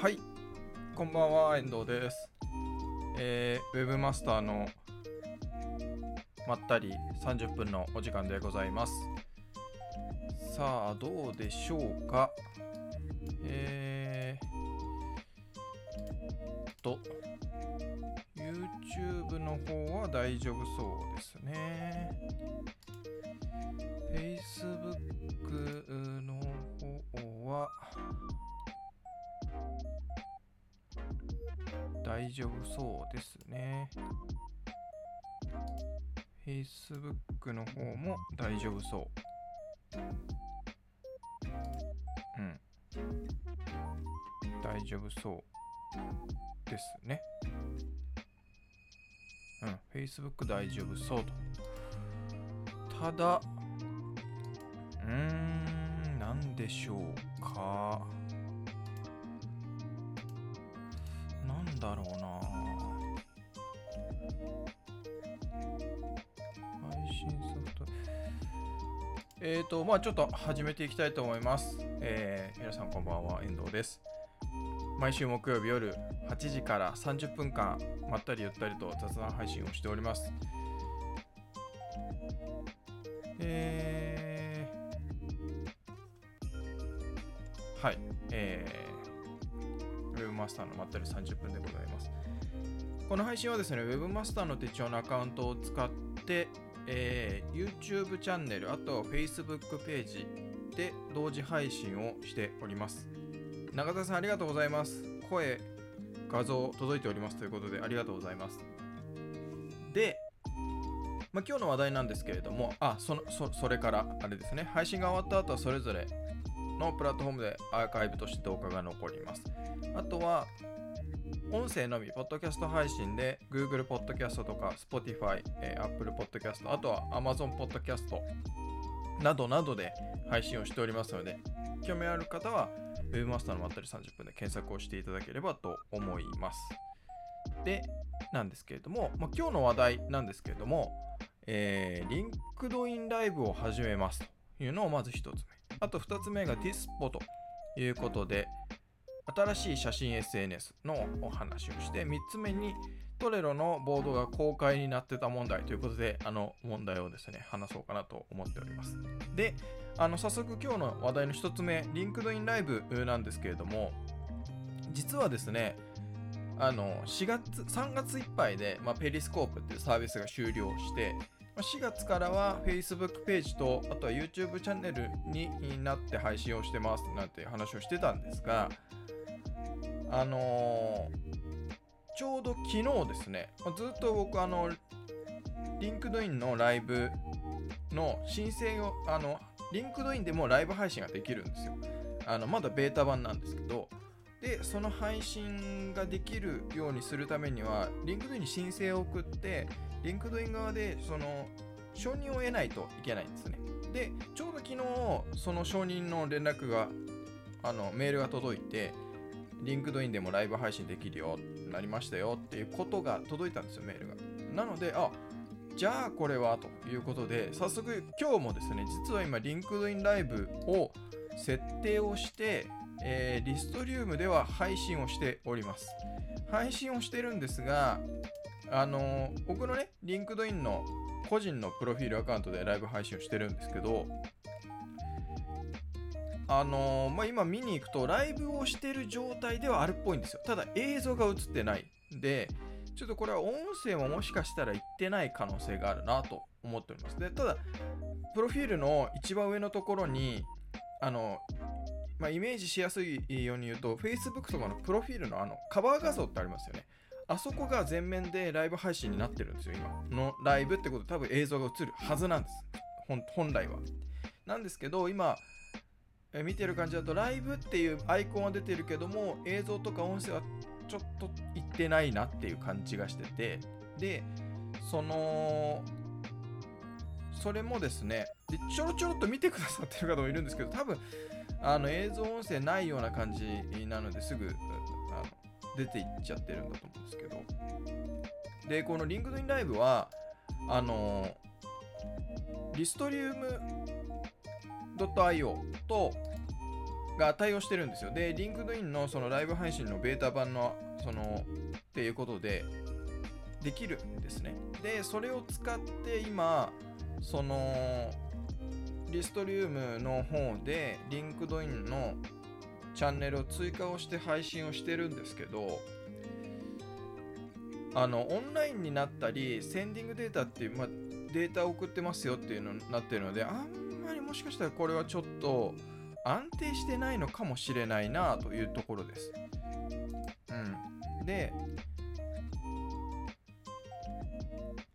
はい、こんばんは、遠藤です。えー、ウェブマスターのまったり30分のお時間でございます。さあ、どうでしょうか。えーっと、YouTube の方は大丈夫そうですね。丈夫そうですね。Facebook の方も大丈夫そう。うん。大丈夫そうですね。うん。Facebook 大丈夫そうと。ただ、うーん、なんでしょうか。なんだろうな。配信ソフト。えーと、まあちょっと始めていきたいと思います。えー皆さんこんばんは、遠藤です。毎週木曜日夜8時から30分間、まったりゆったりと雑談配信をしております。えー、はい、えー、マスターのまったり30分でございます。この配信はですね、ウェブマスターの手帳のアカウントを使って、えー YouTube チャンネル、あとは Facebook ページで同時配信をしております。中田さんありがとうございます。声、画像届いておりますということでありがとうございます。で、まあ、今日の話題なんですけれども、あ、そのそそれからあれですね、配信が終わった後はそれぞれのプラットフォームでアーカイブとして動画が残ります。あとは、音声のみ、ポッドキャスト配信で Google Podcast とか Spotify、え Apple Podcast、あとは Amazon Podcast などなどで配信をしておりますので、興味ある方は Webmaster のまったり30分で検索をしていただければと思います。で、なんですけれども、まあ、今日の話題なんですけれども、えー、LinkedIn ライブを始めますというのをまず一つ目。あと二つ目が Dispo ということで、新しい写真 SNS のお話をして、3つ目にトレロのボードが公開になってた問題ということで、あの問題をですね、話そうかなと思っております。で、あの早速今日の話題の1つ目、LinkedIn ライブなんですけれども、実はですね、あの4月3月いっぱいで、まあ、ペリスコープっていうサービスが終了して、4月からは Facebook ページとあとは YouTube チャンネルになって配信をしてますなんて話をしてたんですがあのーちょうど昨日ですね、ずっと僕あの LinkedIn のライブの申請をあの LinkedIn でもライブ配信ができるんですよ。あのまだベータ版なんですけどでその配信ができるようにするためには LinkedIn に申請を送って LinkedIn 側でその承認を得ないといけないんですね。でちょうど昨日その承認の連絡があのメールが届いて LinkedIn でもライブ配信できるようになりましたよっていうことが届いたんですよメールが。なのであじゃあこれはということで早速今日もですね実は今 LinkedIn ライブを設定をしてえーリストリウムでは配信をしております。配信をしてるんですが、あのー僕のね、LinkedIn の個人のプロフィールアカウントでライブ配信をしてるんですけど、あのーまあ、今見に行くと、ライブをしてる状態ではあるっぽいんですよ。ただ映像が映ってない。で、ちょっとこれは音声ももしかしたら言ってない可能性があるなと思っております。で、ただ、プロフィールの一番上のところに、あの、まあ、イメージしやすいように言うと、Facebook とかのプロフィールのあのカバー画像ってありますよね。あそこが全面でライブ配信になってるんですよ、今。のライブってことで多分映像が映るはずなんです。本来は。なんですけど、今、え見てる感じだと、ライブっていうアイコンは出てるけども、映像とか音声はちょっといってないなっていう感じがしてて、で、その、それもですね、でちょろちょろっと見てくださってる方もいるんですけど、多分あの映像音声ないような感じなのですぐあの出ていっちゃってるんだと思うんですけどでこの LinkedIn ライブはあのリストリウム .io とが対応してるんですよ。で、LinkedIn のそのライブ配信のベータ版の、その、っていうことで、できるんですね。で、それを使って今、その、リストリウムの方で、LinkedIn のチャンネルを追加をして配信をしてるんですけど、あの、オンラインになったり、センディングデータっていう、まあ、データを送ってますよっていうのになってるので、あんまりもしかしたらこれはちょっと安定してないのかもしれないなというところです。うん。で、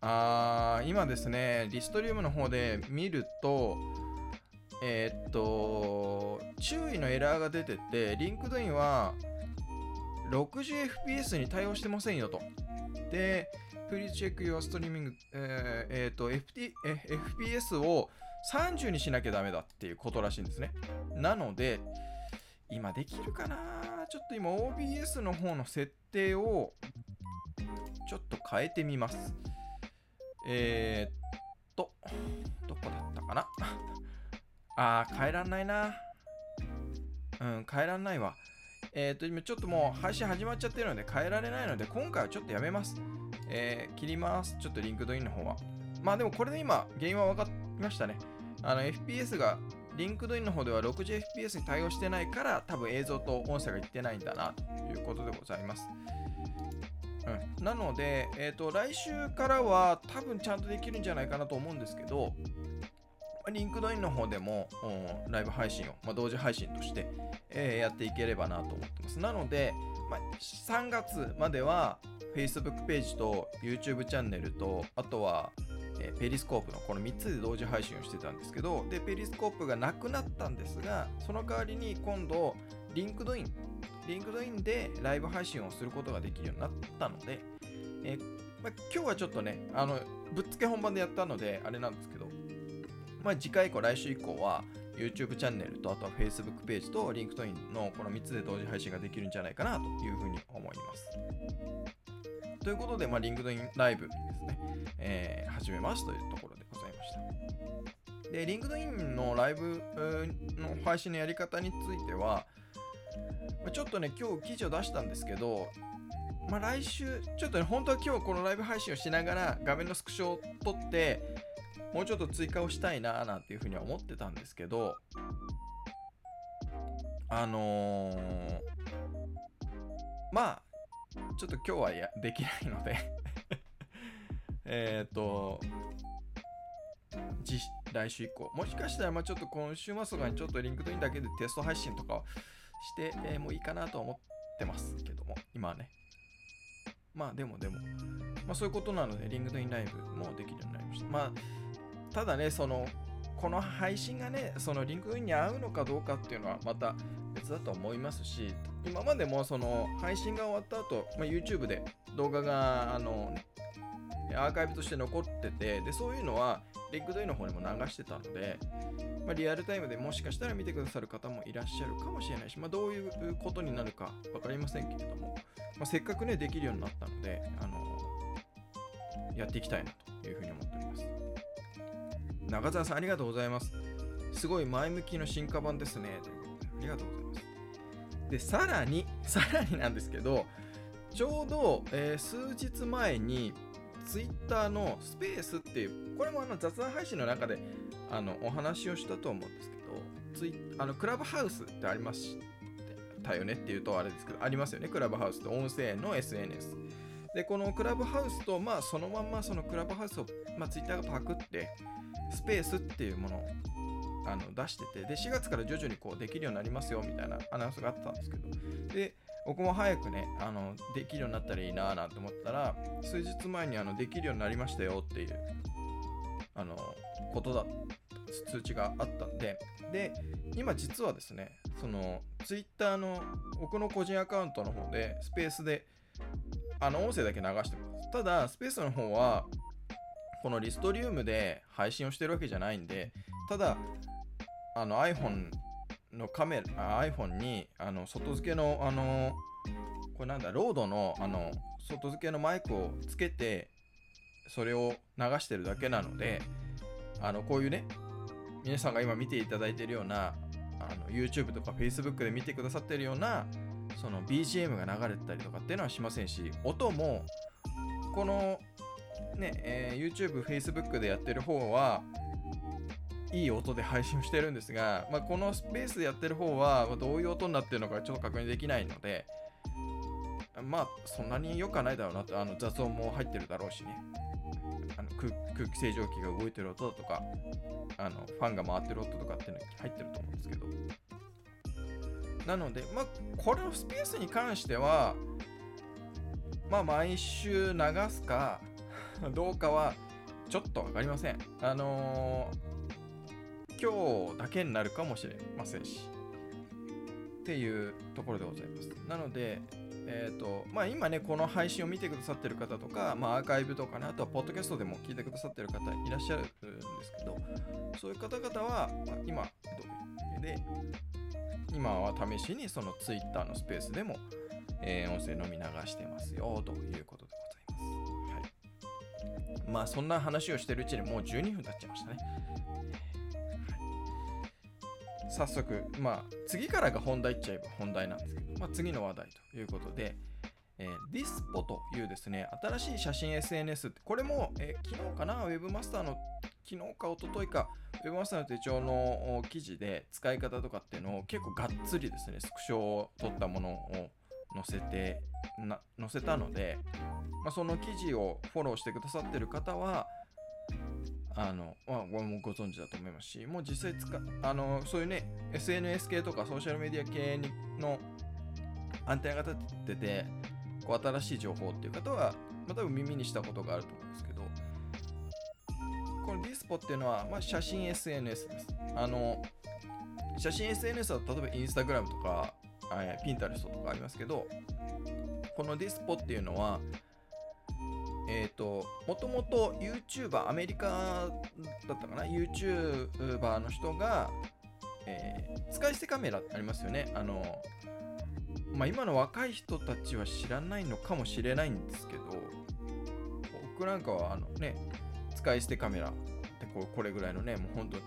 あー今ですね、リストリウムの方で見ると、えーっと、注意のエラーが出てて、LinkedIn は 60fps に対応してませんよと。で、Please check your streaming、えーえーと、FT え FPS を30にしなきゃダメだっていうことらしいんですね。なので、今できるかな？ちょっと今 OBS の方の設定をちょっと変えてみます。えー、っと、どこだったかな？あー、変えらんないな。うん、変えらんないわ。えー、っと、今ちょっともう配信始まっちゃってるので変えられないので、今回はちょっとやめます。えー、切ります。ちょっと LinkedIn の方は。まあでもこれで今、原因は分かりましたね。あの、FPS が、 LinkedIn の方では 60fps に対応してないから、多分映像と音声がいってないんだな、ということでございます。うん、なので、えっ、ー、と、来週からは多分ちゃんとできるんじゃないかなと思うんですけど、 LinkedIn の方でも、ライブ配信を、まあ、同時配信として、えー、やっていければなと思ってます。なので、まあ、3月までは Facebook ページと YouTube チャンネルと、あとは、えー、 Periscope のこの3つで同時配信をしてたんですけど、で、 Periscope がなくなったんですが、その代わりに今度、 LinkedIn、LinkedIn でライブ配信をすることができるようになったので、えー、まあ、今日はちょっとね、あの、ぶっつけ本番でやったので、あれなんですけど、まあ、次回以降、来週以降は、YouTube チャンネルと、あとは Facebook ページと LinkedIn のこの3つで同時配信ができるんじゃないかなというふうに思います。ということで、まあ、LinkedIn ライブですね、えー、始めますというところでございました。で、LinkedIn のライブの配信のやり方については、ちょっとね、今日記事を出したんですけど、まあ、来週、ちょっとね、本当は今日このライブ配信をしながら画面のスクショを撮って、もうちょっと追加をしたいななんていうふうには思ってたんですけど、あのー、まあ、ちょっと今日はやできないので えっと、来週以降、もしかしたらまあちょっと今週末とかにちょっと LinkedIn だけでテスト配信とかをして、えー、もういいかなと思ってますけども、今はね。まあでもでも、まあそういうことなので、 LinkedIn ライブもできるようになりました。まあただね、その、この配信がね、その LinkedIn に合うのかどうかっていうのはまた別だと思いますし、今までもその配信が終わった後、まあ、YouTube で動画があの、アーカイブとして残ってて、で、そういうのは LinkedIn の方にも流してたので、まあ、リアルタイムでもしかしたら見てくださる方もいらっしゃるかもしれないし、まあ、どういうことになるか分かりませんけれども、ま、せっかくね、できるようになったので、あのやっていきたいなというふうに思っております。中澤さん、ありがとうございます。すごい前向きの進化版ですね。ということで、ありがとうございます。で、さらに、さらになんですけど、ちょうど、えー、数日前に、Twitter のスペースっていう、これもあの雑談配信の中であのお話をしたと思うんですけど、ツイあのクラブハウスってありましたよねっていうとあれですけど、ありますよね、クラブハウスって音声の SNS。で、このクラブハウスと、まあ、そのまんまそのクラブハウスを、まあ、Twitter がパクって、スペースっていうものをあの出してて、で、4月から徐々にこうできるようになりますよみたいなアナウンスがあったんですけど、で、僕も早くね、あの、できるようになったらいいなぁなんて思ったら、数日前にあの、できるようになりましたよっていう、あの、ことだ、通知があったんで、で、今実はですね、その、Twitter の僕の個人アカウントの方で、スペースで、あの、音声だけ流してます。ただ、スペースの方は、このリストリウムで配信をしてるわけじゃないんで、ただ、あの iPhone のカメラ、iPhone にあの外付けの、あの、これなんだ、ロードのあの外付けのマイクをつけて、それを流してるだけなので、あのこういうね、皆さんが今見ていただいてるようなあの YouTube とか Facebook で見てくださってるようなその BGM が流れてたりとかっていうのはしませんし音もこのね、えー YouTube、Facebook でやってる方はいい音で配信してるんですが、まあ、このスペースでやってる方はどういう音になってるのかちょっと確認できないのでまあそんなに良くはないだろうなとあの雑音も入ってるだろうしね。あの空空気清浄機が動いてる音だとかあのファンが回ってる音とかっていうの入ってると思うんですけど。なのでまあこのスペースに関してはまあ毎週流すか どうかはちょっと分かりません。あのー今日だけになるかもしれませんし。っていうところでございます。なのでえっ、とまあ今ねこの配信を見てくださってる方とか、まあ、アーカイブとかねあとはポッドキャストでも聞いてくださってる方いらっしゃるんですけどそういう方々は、まあ今どういうで今は試しにその Twitter のスペースでも、えー音声のみ流してますよということま。あそんな話をしてるうちにもう12分経っちゃいましたね。早速、まあ次からが本題っちゃえば本題なんですけど、まあ次の話題ということで、えー、Dispo というですね、新しい写真 SNS、これも、えー昨日かな、Webmaster の昨日か一昨日か、Webmaster の手帳の記事で使い方とかっていうのを結構がっつりですね、スクショを取ったものを載せて、な載せたので、まあ、その記事をフォローしてくださってる方は、あの、まあ、ごもご存知だと思いますし、もう実際使あの、そういうね、SNS 系とかソーシャルメディア系にのアンテナが立ってて、こう新しい情報っていう方は、まあ、多分耳にしたことがあると思うんですけど、このディスポっていうのは、まあ、写真 SNS です。あの、写真 SNS は例えばインスタグラムとか、えー、ピンタレストとかありますけど、このディスポっていうのは、えっ、と、もともと YouTuber、アメリカだったかな ?YouTuber の人が、えー使い捨てカメラってありますよね。あの、まあ、今の若い人たちは知らないのかもしれないんですけど、僕なんかはあのね、使い捨てカメラってこうこれぐらいのね、もう本当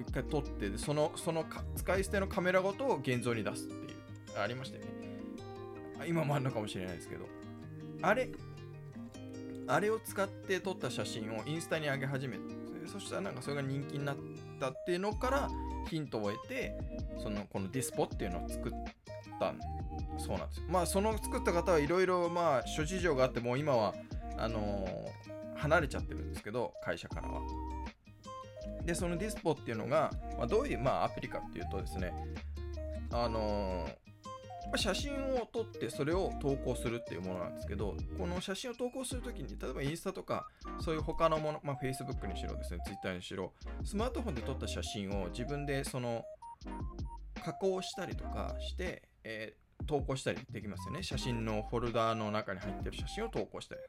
一回撮って、その、そのか使い捨てのカメラごと現像に出す、ありましたよね。今もあるのかもしれないですけど、あれ、あれを使って撮った写真をインスタに上げ始めて、そしたらなんかそれが人気になったっていうのからヒントを得て、そのこのディスポっていうのを作ったそうなんですよ。まあその作った方はいろいろまあ諸事情があってもう今はあのー離れちゃってるんですけど会社からは。でそのディスポっていうのが、まあ、どういう、まあ、アプリかっていうとですねあのー写真を撮ってそれを投稿するっていうものなんですけどこの写真を投稿するときに例えばインスタとかそういう他のもの、まあ、Facebook にしろですね Twitter にしろスマートフォンで撮った写真を自分でその加工したりとかして、えー投稿したりできますよね。写真のフォルダーの中に入ってる写真を投稿したり。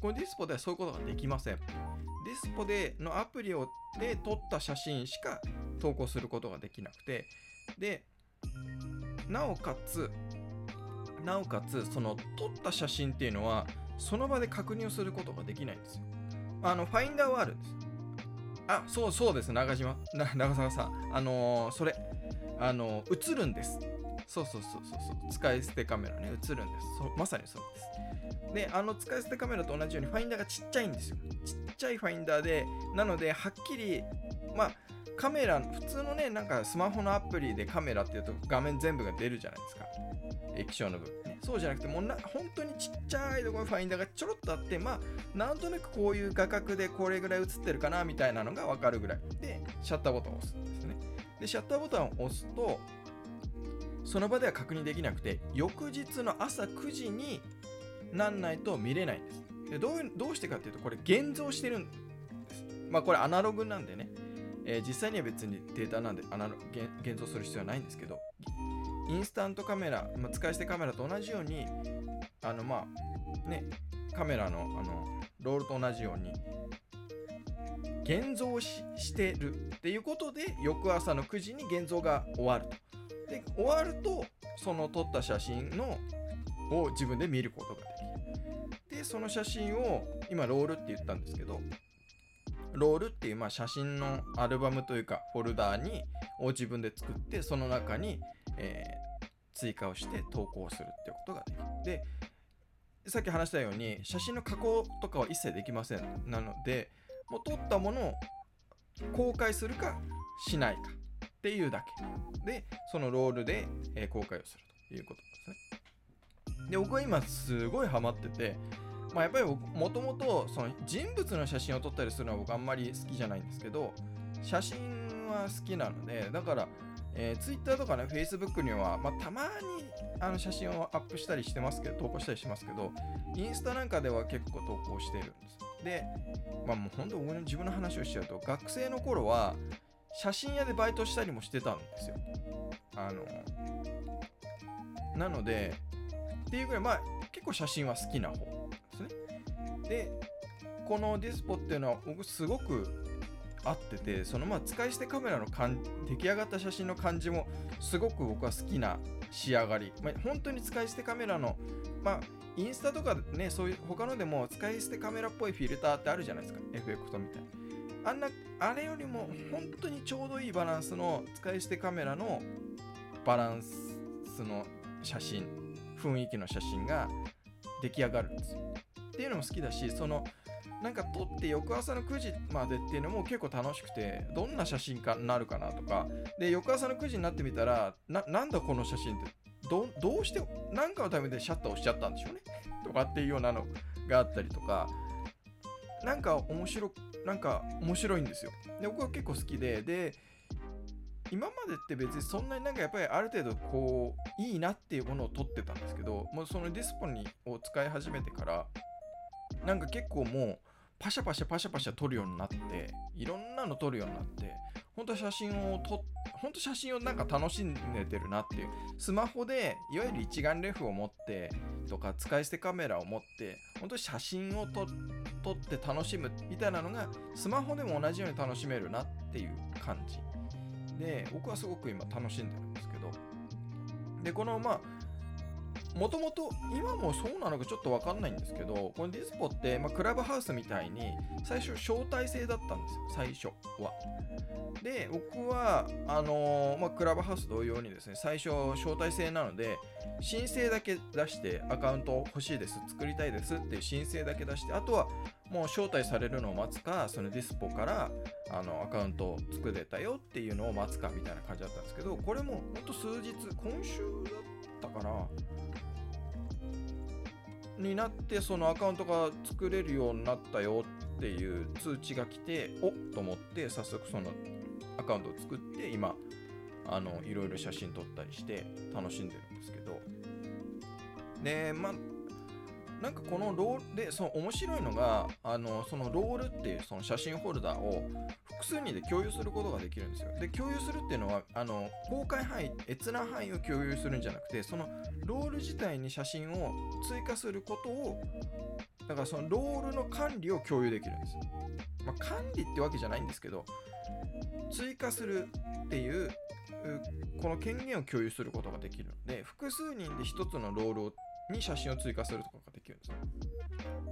このディスポではそういうことができません。ディスポでのアプリをで撮った写真しか投稿することができなくて。でなおかつなおかつその撮った写真っていうのはその場で確認をすることができないんですよ。あのファインダーはあるんです。あそうそうです。中島。な長澤さん。あのーそれあのー映るんです。そうそうそうそうそう。使い捨てカメラね。映るんです。そまさにそうです。であの使い捨てカメラと同じようにファインダーがちっちゃいんですよ。ちっちゃいファインダーでなのではっきりまあカメラ普通のねなんかスマホのアプリでカメラっていうと画面全部が出るじゃないですか。液晶の部分。そうじゃなくてもうな本当にちっちゃいところにファインダーがちょろっとあってまあなんとなくこういう画角でこれぐらい映ってるかなみたいなのが分かるぐらい。でシャッターボタンを押すんですね。でシャッターボタンを押すとその場では確認できなくて翌日の朝9時になんないと見れないんです。でどういうどうしてかっていうとこれ現像してるんです。まあこれアナログなんでね、えー実際には別にデータなんで現像する必要はないんですけどインスタントカメラ、まあ、使い捨てカメラと同じようにあのまあねカメラのあのロールと同じように現像ししてるっていうことで翌朝の9時に現像が終わると。で終わるとその撮った写真のを自分で見ることができる。でその写真を今ロールって言ったんですけどロールっていうまあ写真のアルバムというかフォルダーにを自分で作ってその中に、えー、追加をして投稿するっていうことができる。でさっき話したように写真の加工とかは一切できません。なのでもう撮ったものを公開するかしないかっていうだけ。でそのロールで、えー、公開をするということですね。で僕は今すごいハマっててまあ、やっぱりもともとその人物の写真を撮ったりするのは僕あんまり好きじゃないんですけど写真は好きなのでだから、えー、Twitter とかね Facebook には、まあ、たまにあの写真をアップしたりしてますけど投稿したりしますけどインスタなんかでは結構投稿してるんです。でまあもう本当僕の自分の話をしちゃうと学生の頃は写真屋でバイトしたりもしてたんですよ。あのなのでっていうぐらいまあ結構写真は好きな方。でこのディスポっていうのは僕すごく合っててそのまあ使い捨てカメラの出来上がった写真の感じもすごく僕は好きな仕上がり、まあ、本当に使い捨てカメラのまあインスタとかねそういう他のでも使い捨てカメラっぽいフィルターってあるじゃないですか。エフェクトみたいな。あんなあれよりも本当にちょうどいいバランスの使い捨てカメラのバランスの写真雰囲気の写真が出来上がるんですよ。っていうのも好きだしそのなんか撮って翌朝の9時までっていうのも結構楽しくてどんな写真家になるかなとか。で翌朝の9時になってみたらなんだこの写真ってどうして何かのためでシャッター押しちゃったんでしょうね？とかっていうようなのがあったりとか。なんか面白なんか面白いんですよ。で僕は結構好きでで今までって別にそんなになんかやっぱりある程度こういいなっていうものを撮ってたんですけどもうそのディスポニーを使い始めてからなんか結構もうパシャパシャパシャパシャ撮るようになっていろんなの撮るようになって本当写真を撮本当写真をなんか楽しんでてるなっていう。スマホでいわゆる一眼レフを持ってとか使い捨てカメラを持って本当に写真を撮って楽しむみたいなのがスマホでも同じように楽しめるなっていう感じ。で僕はすごく今楽しんでるんですけど。でこのまあもともと今もそうなのかちょっと分かんないんですけどこのディスポって、まあ、クラブハウスみたいに最初招待制だったんですよ。最初は。で僕はあのー、まあ、クラブハウス同様にですね最初招待制なので申請だけ出してアカウント欲しいです作りたいですっていう申請だけ出してあとはもう招待されるのを待つかそのディスポからあのアカウント作れたよっていうのを待つかみたいな感じだったんですけどこれもほんと数日今週だったかな。になってそのアカウントが作れるようになったよっていう通知が来ておっと思って早速そのアカウントを作って今あのいろいろ写真撮ったりして楽しんでるんですけど。でまあなんかこのロールでその面白いのがあのそのロールっていうその写真ホルダーを複数人で共有することができるんですよ。で共有するっていうのはあの公開範囲閲覧範囲を共有するんじゃなくてそのロール自体に写真を追加することをだからそのロールの管理を共有できるんです。まあ、管理ってわけじゃないんですけど追加するっていうこの権限を共有することができるので複数人で1つのロールをに写真を追加するとかができるんですよ。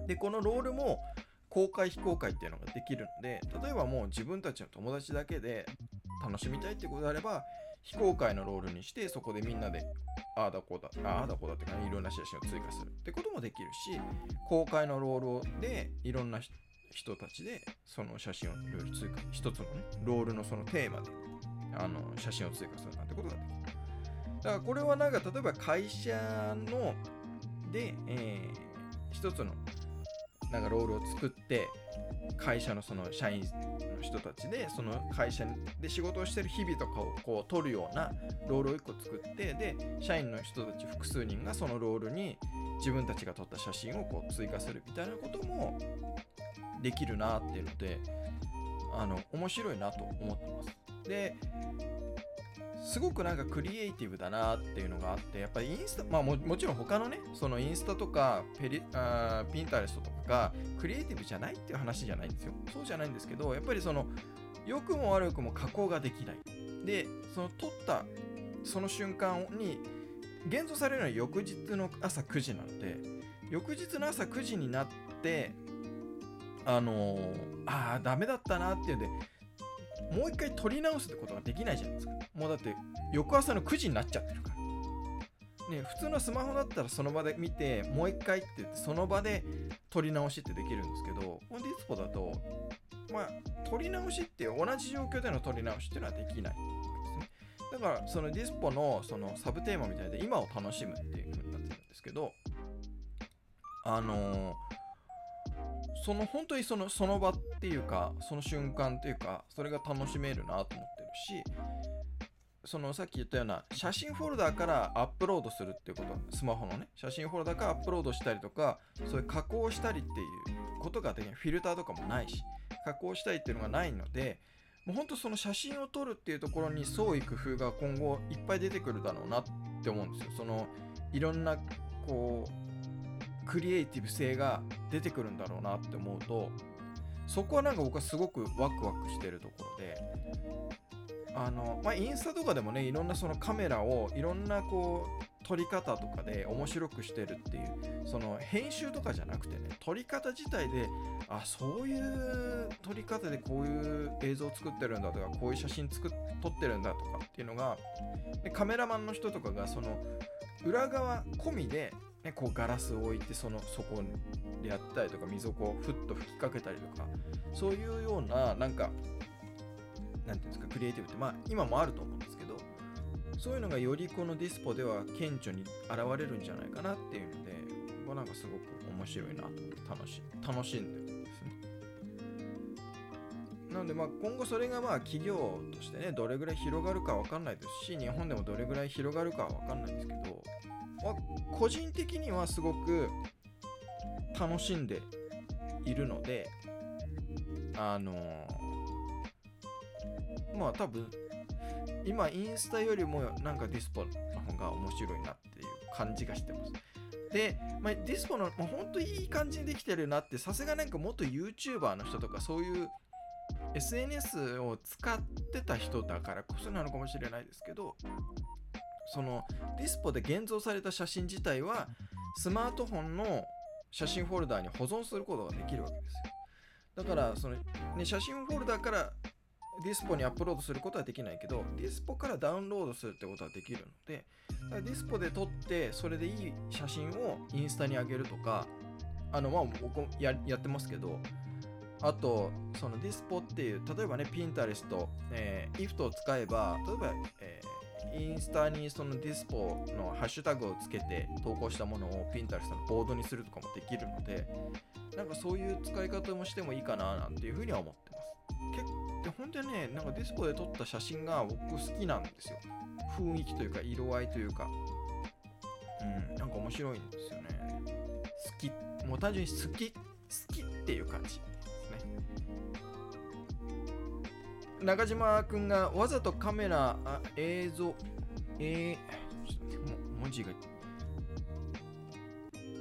で、このロールも公開非公開っていうのができるので、例えばもう自分たちの友達だけで楽しみたいってことであれば、非公開のロールにして、そこでみんなで、ああだこうだ、ああだこうだってか、ね、いろんな写真を追加するってこともできるし、公開のロールでいろんな人たちでその写真をいろいろ追加、一つのね、ロールのそのテーマであの写真を追加するなんてことができる。だからこれはなんか例えば会社ので、えー、一つのなんかロールを作って会社のその社員の人たちでその会社で仕事をしてる日々とかをこう取るようなロールを1個作ってで社員の人たち複数人がそのロールに自分たちが撮った写真をこう追加するみたいなこともできるなっていうのであの面白いなと思ってます。ですごくなんかクリエイティブだなっていうのがあってやっぱりインスタまあもちろん他のねそのインスタとかペリあピンタレストとかがクリエイティブじゃないっていう話じゃないんですよ。そうじゃないんですけどやっぱりその良くも悪くも加工ができない。でその撮ったその瞬間に現像されるのは翌日の朝9時なので翌日の朝9時になってあのー、ああダメだったなっていうんでもう一回撮り直すってことができないじゃないですか。もうだって翌朝の9時になっちゃってるから。ね普通のスマホだったらその場で見てもう一回ってってその場で撮り直しってできるんですけどこのディスポだとまあ撮り直しって同じ状況での撮り直しっていうのはできないだからそのディスポのそのサブテーマみたいで今を楽しむっていう風になってるんですけどあのーその本当にそのその場っていうかその瞬間っていうかそれが楽しめるなと思ってるしそのさっき言ったような写真フォルダーからアップロードするっていうことスマホのね写真フォルダーからアップロードしたりとかそういう加工したりっていうことができないフィルターとかもないし加工したりっていうのがないのでもうほんとその写真を撮るっていうところに創意工夫が今後いっぱい出てくるだろうなって思うんですよ。そのいろんなこうクリエイティブ性が出てくるんだろうなって思うとそこはなんか僕はすごくワクワクしてるところであのまあインスタとかでもねいろんなそのカメラをいろんなこう撮り方とかで面白くしてるっていうその編集とかじゃなくてね撮り方自体であそういう撮り方でこういう映像作ってるんだとかこういう写真作っ撮ってるんだとかっていうのがでカメラマンの人とかがその裏側込みでね、こうガラスを置いてそのそこでやったりとか水をこうふっと吹きかけたりとかそういうようななんかなんていうんですかクリエイティブってまあ今もあると思うんですけどそういうのがよりこのディスポでは顕著に現れるんじゃないかなっていうのでこなんかすごく面白いなと思って楽し楽しんでるんですね。なのでまあ今後それがまあ企業としてねどれぐらい広がるかわかんないですし日本でもどれぐらい広がるかはわかんないですけどま個人的にはすごく楽しんでいるのであのー、まあ多分今インスタよりもなんかディスポの方が面白いなっていう感じがしてます。で、まあ、ディスポの、まあ、ほんといい感じにできてるなってさすがなんか元 YouTuber の人とかそういう SNS を使ってた人だからこそなのかもしれないですけどその Dispo で現像された写真自体はスマートフォンの写真フォルダーに保存することができるわけですよ。だからその、ね、写真フォルダーから Dispo にアップロードすることはできないけど Dispo からダウンロードするってことはできるのでだから Dispo で撮ってそれでいい写真をインスタに上げるとかあのまあ僕ややってますけどあとそのディスポっていう例えばねピンタレスト、えー、IFT を使えば例えば、えーインスタにそのディスポのハッシュタグをつけて投稿したものをピンタレストのボードにするとかもできるのでなんかそういう使い方もしてもいいかななんていうふうには思ってます。結構本当にねなんかディスポで撮った写真が僕好きなんですよ。雰囲気というか色合いというか。うんなんか面白いんですよね。好き。もう単純に好き。好きっていう感じ。中島君がわざとカメラ、あ映像、えー、文字が、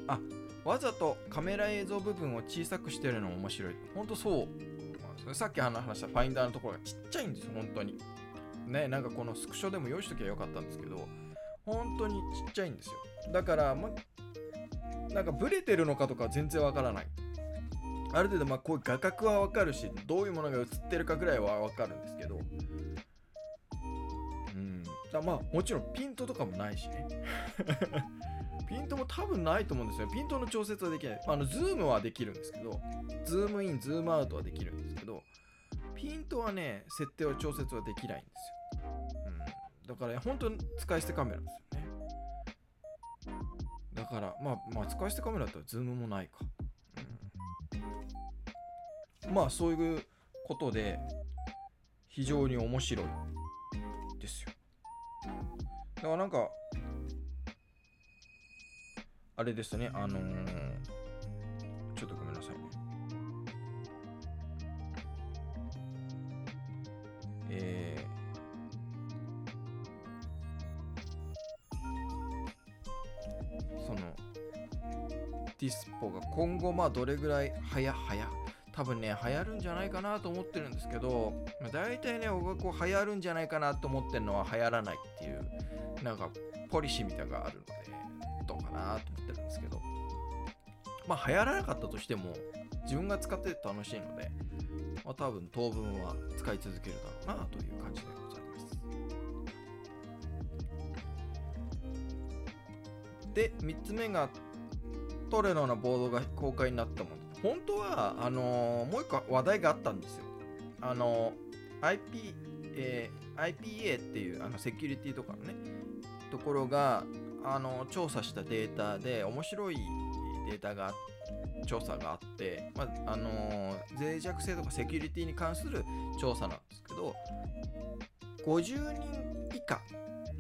あ、わざとカメラ映像部分を小さくしてるのも面白い。ほんとそう。さっき話したファインダーのところがちっちゃいんですよ、本当に。ね、なんかこのスクショでも用意しときゃよかったんですけど、本当にちっちゃいんですよ。だから、ま、なんかブレてるのかとか全然わからない。ある程度まあこういう画角はわかるしどういうものが映ってるかぐらいはわかるんですけど。うん。だまあもちろんピントとかもないしね。ピントも多分ないと思うんですよピントの調節はできない。あのズームはできるんですけど。ズームインズームアウトはできるんですけど。ピントはね設定を調節はできないんですよ、うん、だから、本当に使い捨てカメラですよね。だからまあまあ使い捨てカメラだったらズームもないか。まあそういうことで非常に面白いですよ。だからなんかあれですねあのー、ちょっとごめんなさいね。えー、そのディスポが今後まあどれぐらい早早多分ね、流行るんじゃないかなと思ってるんですけど、大体ね、僕がこう流行るんじゃないかなと思ってるのは流行らないっていう、なんかポリシーみたいなのがあるので、どうかなと思ってるんですけど、まあ流行らなかったとしても、自分が使ってて楽しいので、まあ、多分当分は使い続けるだろうなという感じでございます。で3つ目がトレロのボードが公開になったもの。本当はあのー、もう一個話題があったんですよ。あのー、IP、えー、IPA っていうあのセキュリティとかのねところがあの調査したデータで面白いデータが調査があって、まああの、脆弱性とかセキュリティに関する調査なんですけど50人以下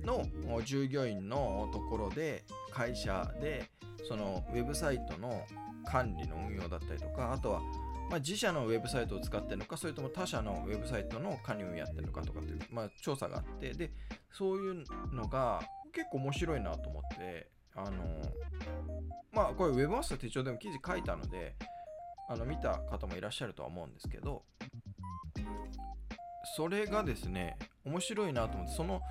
の従業員のところで会社でそのウェブサイトの管理の運用だったりとかあとはまあ、自社のウェブサイトを使ってるのか、それとも他社のウェブサイトの管理運やってるのかとかっていう、まあ、調査があって、で、そういうのが結構面白いなと思って、あのまあこれ Webmaster 手帳でも記事書いたのであの見た方もいらっしゃるとは思うんですけどそれがですね面白いなと思ってその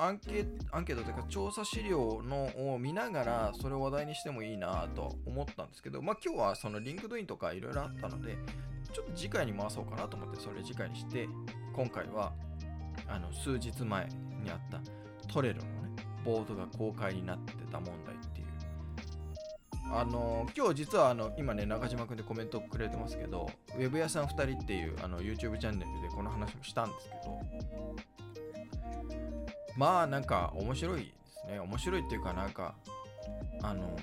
アンケアンケートというか調査資料のを見ながらそれを話題にしてもいいなと思ったんですけどまあ今日はその LinkedIn とかいろいろあったのでちょっと次回に回そうかなと思ってそれ次回にして今回はあの数日前にあったトレロのねボードが公開になってた問題っていう。あの今日実はあの今ね中島くんでコメントくれてますけどウェブ屋さん2人っていうあの YouTube チャンネルでこの話もしたんですけどまあなんか面白いですね。面白いっていうかなんかあの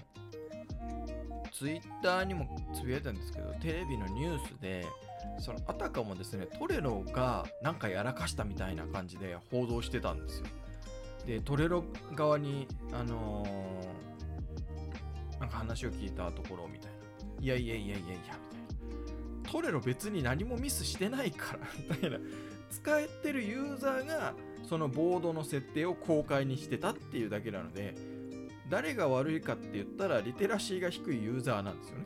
ツイッターにもつぶやいたんですけどテレビのニュースでそのあたかもですねトレロがなんかやらかしたみたいな感じで報道してたんですよ。でトレロ側にあのー、なんか話を聞いたところみたいな。いやいやいやいやいやみたいな。トレロ別に何もミスしてないからみたいな。使えてるユーザーがそのボードの設定を公開にしてたっていうだけなので誰が悪いかって言ったらリテラシーが低いユーザーなんですよね。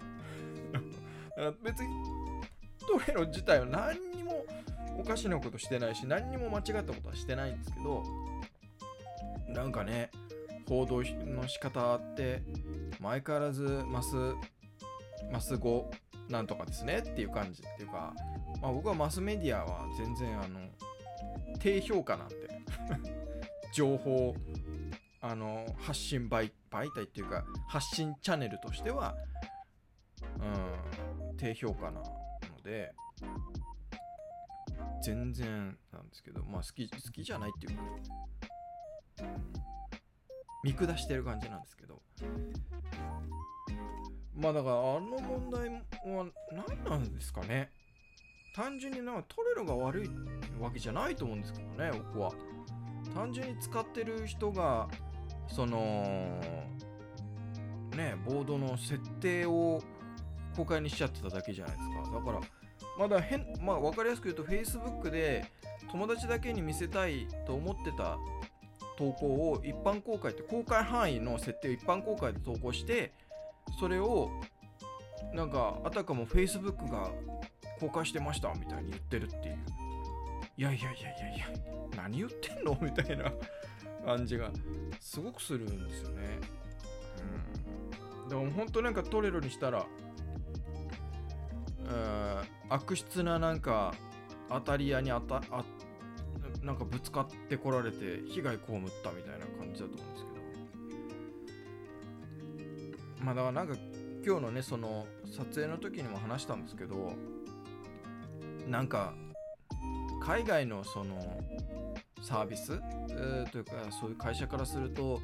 別にトレロ自体は何にもおかしなことしてないし何にも間違ったことはしてないんですけどなんかね報道の仕方って相変わらずマスマス語なんとかですねっていう感じっていうか、まあ、僕はマスメディアは全然あの低評価なんで情報あの発信媒媒体っていうか発信チャンネルとしてはうん低評価なので全然なんですけどまあ好き好きじゃないっていうか見下してる感じなんですけど。まあだからあの問題は何なんですかね。単純になんかトレロが悪いわけじゃないと思うんですけどね僕は。単純に使ってる人がそのねボードの設定を公開にしちゃってただけじゃないですか。だからまだ変まあ分かりやすく言うと Facebook で友達だけに見せたいと思ってた投稿を一般公開って公開範囲の設定を一般公開で投稿してそれをなんかあたかも Facebook が公開してましたみたいに言ってるっていう。いやいやいやいやいや何言ってんの？みたいな 感じがすごくするんですよね。うん。でも本当なんかトレロにしたら悪質ななんか当たり屋に当たあなんかぶつかってこられて被害被ったみたいな感じだと思うんですけど。まあだからなんか今日のねその撮影の時にも話したんですけどなんか海外のそのサービス、えー、というかそういう会社からすると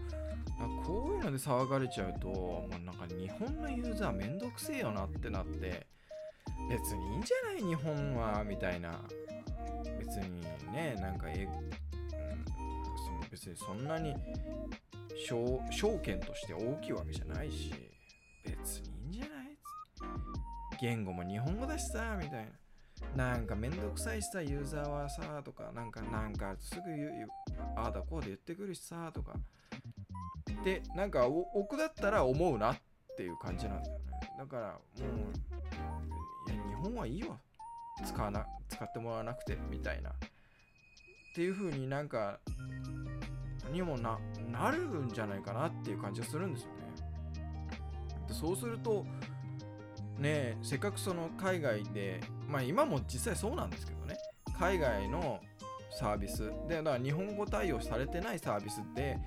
こういうので騒がれちゃうともうなんか日本のユーザーめんどくせえよなってなって別にいいんじゃない日本はみたいな。別にねなんかえ、うん、その別にそんなに証券として大きいわけじゃないし別にいいんじゃない？言語も日本語だしさみたいな。なんかめんどくさいしさユーザーはさとかなんかなんかすぐ言うああだこうで言ってくるしさとか。でなんか奥だったら思うなっていう感じなんだよね。だからもういや日本はいいわ。使わな使ってもらわなくてみたいな。っていう風になんかにもななるんじゃないかなっていう感じがするんですよね。でそうするとねえせっかくその海外でまあ今も実際そうなんですけどね。海外のサービス。でだから日本語対応されてないサービスで、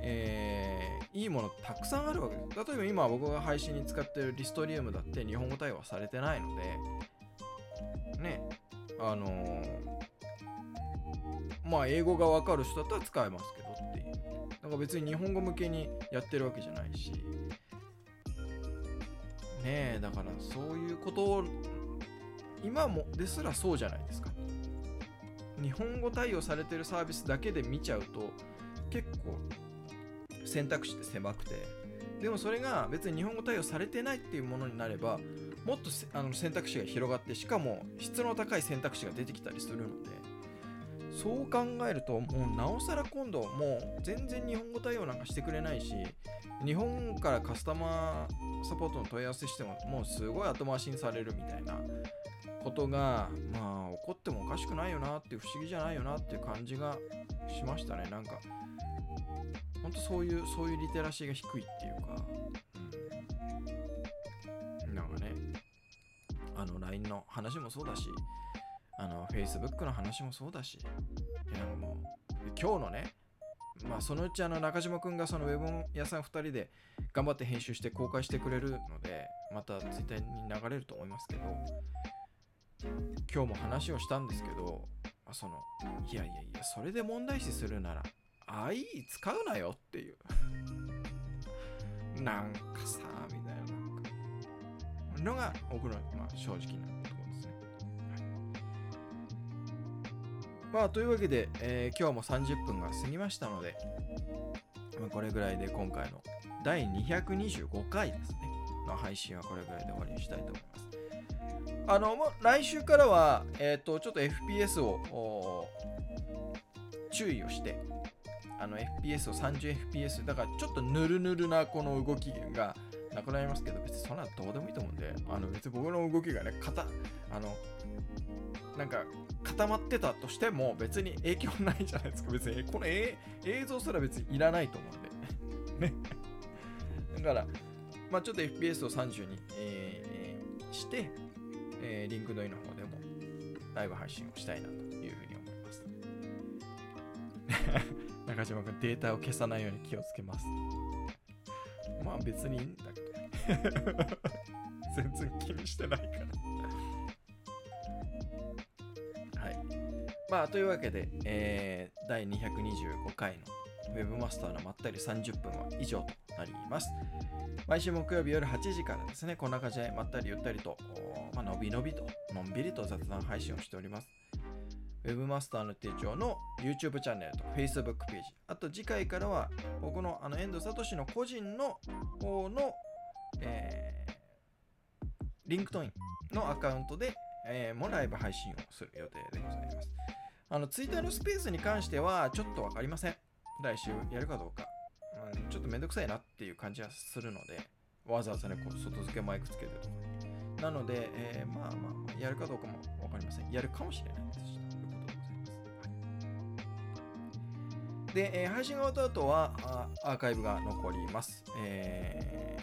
えー、いいものたくさんあるわけ。です例えば今僕が配信に使ってるリストリウムだって日本語対応はされてないのでねあのー、まあ英語が分かる人だったら使えますけどっていう。だか別に日本語向けにやってるわけじゃないし。ねえだからそういうことを今もですらそうじゃないですか。日本語対応されてるサービスだけで見ちゃうと結構選択肢って狭くて。でもそれが別に日本語対応されてないっていうものになればもっとあの選択肢が広がってしかも質の高い選択肢が出てきたりするので。そう考えるともうなおさら今度もう全然日本語対応なんかしてくれないし日本からカスタマーサポートの問い合わせしてももうすごい後回しにされるみたいな。ことがまあ起こってもおかしくないよなって不思議じゃないよなっていう感じがしましたね。なんかほんとそういうそういうリテラシーが低いっていうか、うん、なんかねあの LINE の話もそうだしあの Facebook の話もそうだしなんかもう今日のねまあそのうちあの中島くんがそのウェブ屋さん2人で頑張って編集して公開してくれるのでまた Twitter に流れると思いますけど今日も話をしたんですけどまあそのいやいやいやそれで問題視するなら IE 使うなよっていう。なんかさみたいな。なんかのが僕の、まあ、正直なところですね、はい、まあというわけで、えー、今日も30分が過ぎましたので、まあ、これぐらいで今回の第225回ですね。の配信はこれぐらいで終わりにしたいと思います。あの、も来週からは、えっ、ー、と、ちょっと FPS を注意をして、あの FPS を 30fps だからちょっとぬるぬるなこの動きがなくなりますけど別にそんなどうでもいいと思うんであの別に僕の動きがね固あのなんか固まってたとしても別に影響ないじゃないですか。別にこの映像すら別にいらないと思うんで。ね。だからまあちょっと FPS を30に、えー、してえー、 LinkedIn の方でもライブ配信をしたいなというふうに思います。中島君、データを消さないように気をつけます。まあ別にいいんだけど。全然気にしてないからはい。まあというわけで、えー、第225回の Webmaster のまったり30分は以上となります。毎週木曜日夜8時からですね、こんな感じでまったりゆったりと、のびのびと、のんびりと雑談配信をしております。Webmaster の手帳の YouTube チャンネルと Facebook ページ、あと次回からは僕のあの遠藤聡の個人の方の、えー、 LinkedIn のアカウントで、えー、もライブ配信をする予定でございます。あの Twitter のスペースに関してはちょっとわかりません。来週やるかどうか。うん、ちょっとめんどくさいなっていう感じはするので、わざわざね、こう外付けマイクつけてとか。なので、えー、まあまあ、やるかどうかもわかりません。やるかもしれないです。ということでございます。で、えー、配信が終わった後はあアーカイブが残ります。え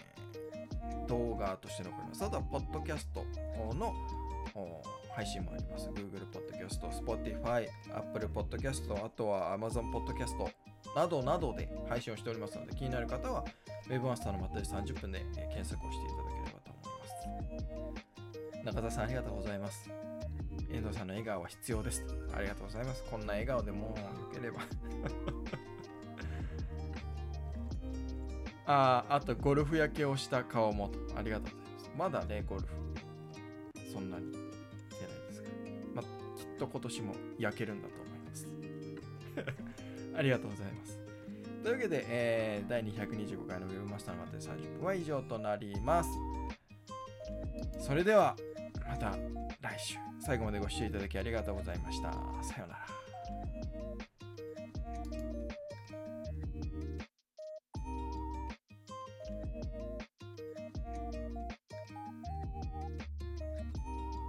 ー、動画として残ります。あとは、ポッドキャストの配信もあります。Google Podcast、Spotify、Apple Podcast、あとは Amazon Podcast などなどで配信をしておりますので、気になる方は Webmaster のまったり30分で検索をしていただければと思います。中田さんありがとうございます。遠藤さんの笑顔は必要です。ありがとうございます。こんな笑顔でもうよければ ああ、あとゴルフ焼けをした顔もありがとうございます。まだね、ゴルフ。そんなにしてないですが。まあ、きっと今年も焼けるんだと思います。ありがとうございます。というわけで、えー、第225回の Web マスターのまで30分は以上となります。それでは、また来週、最後までご視聴いただきありがとうございました。さようなら。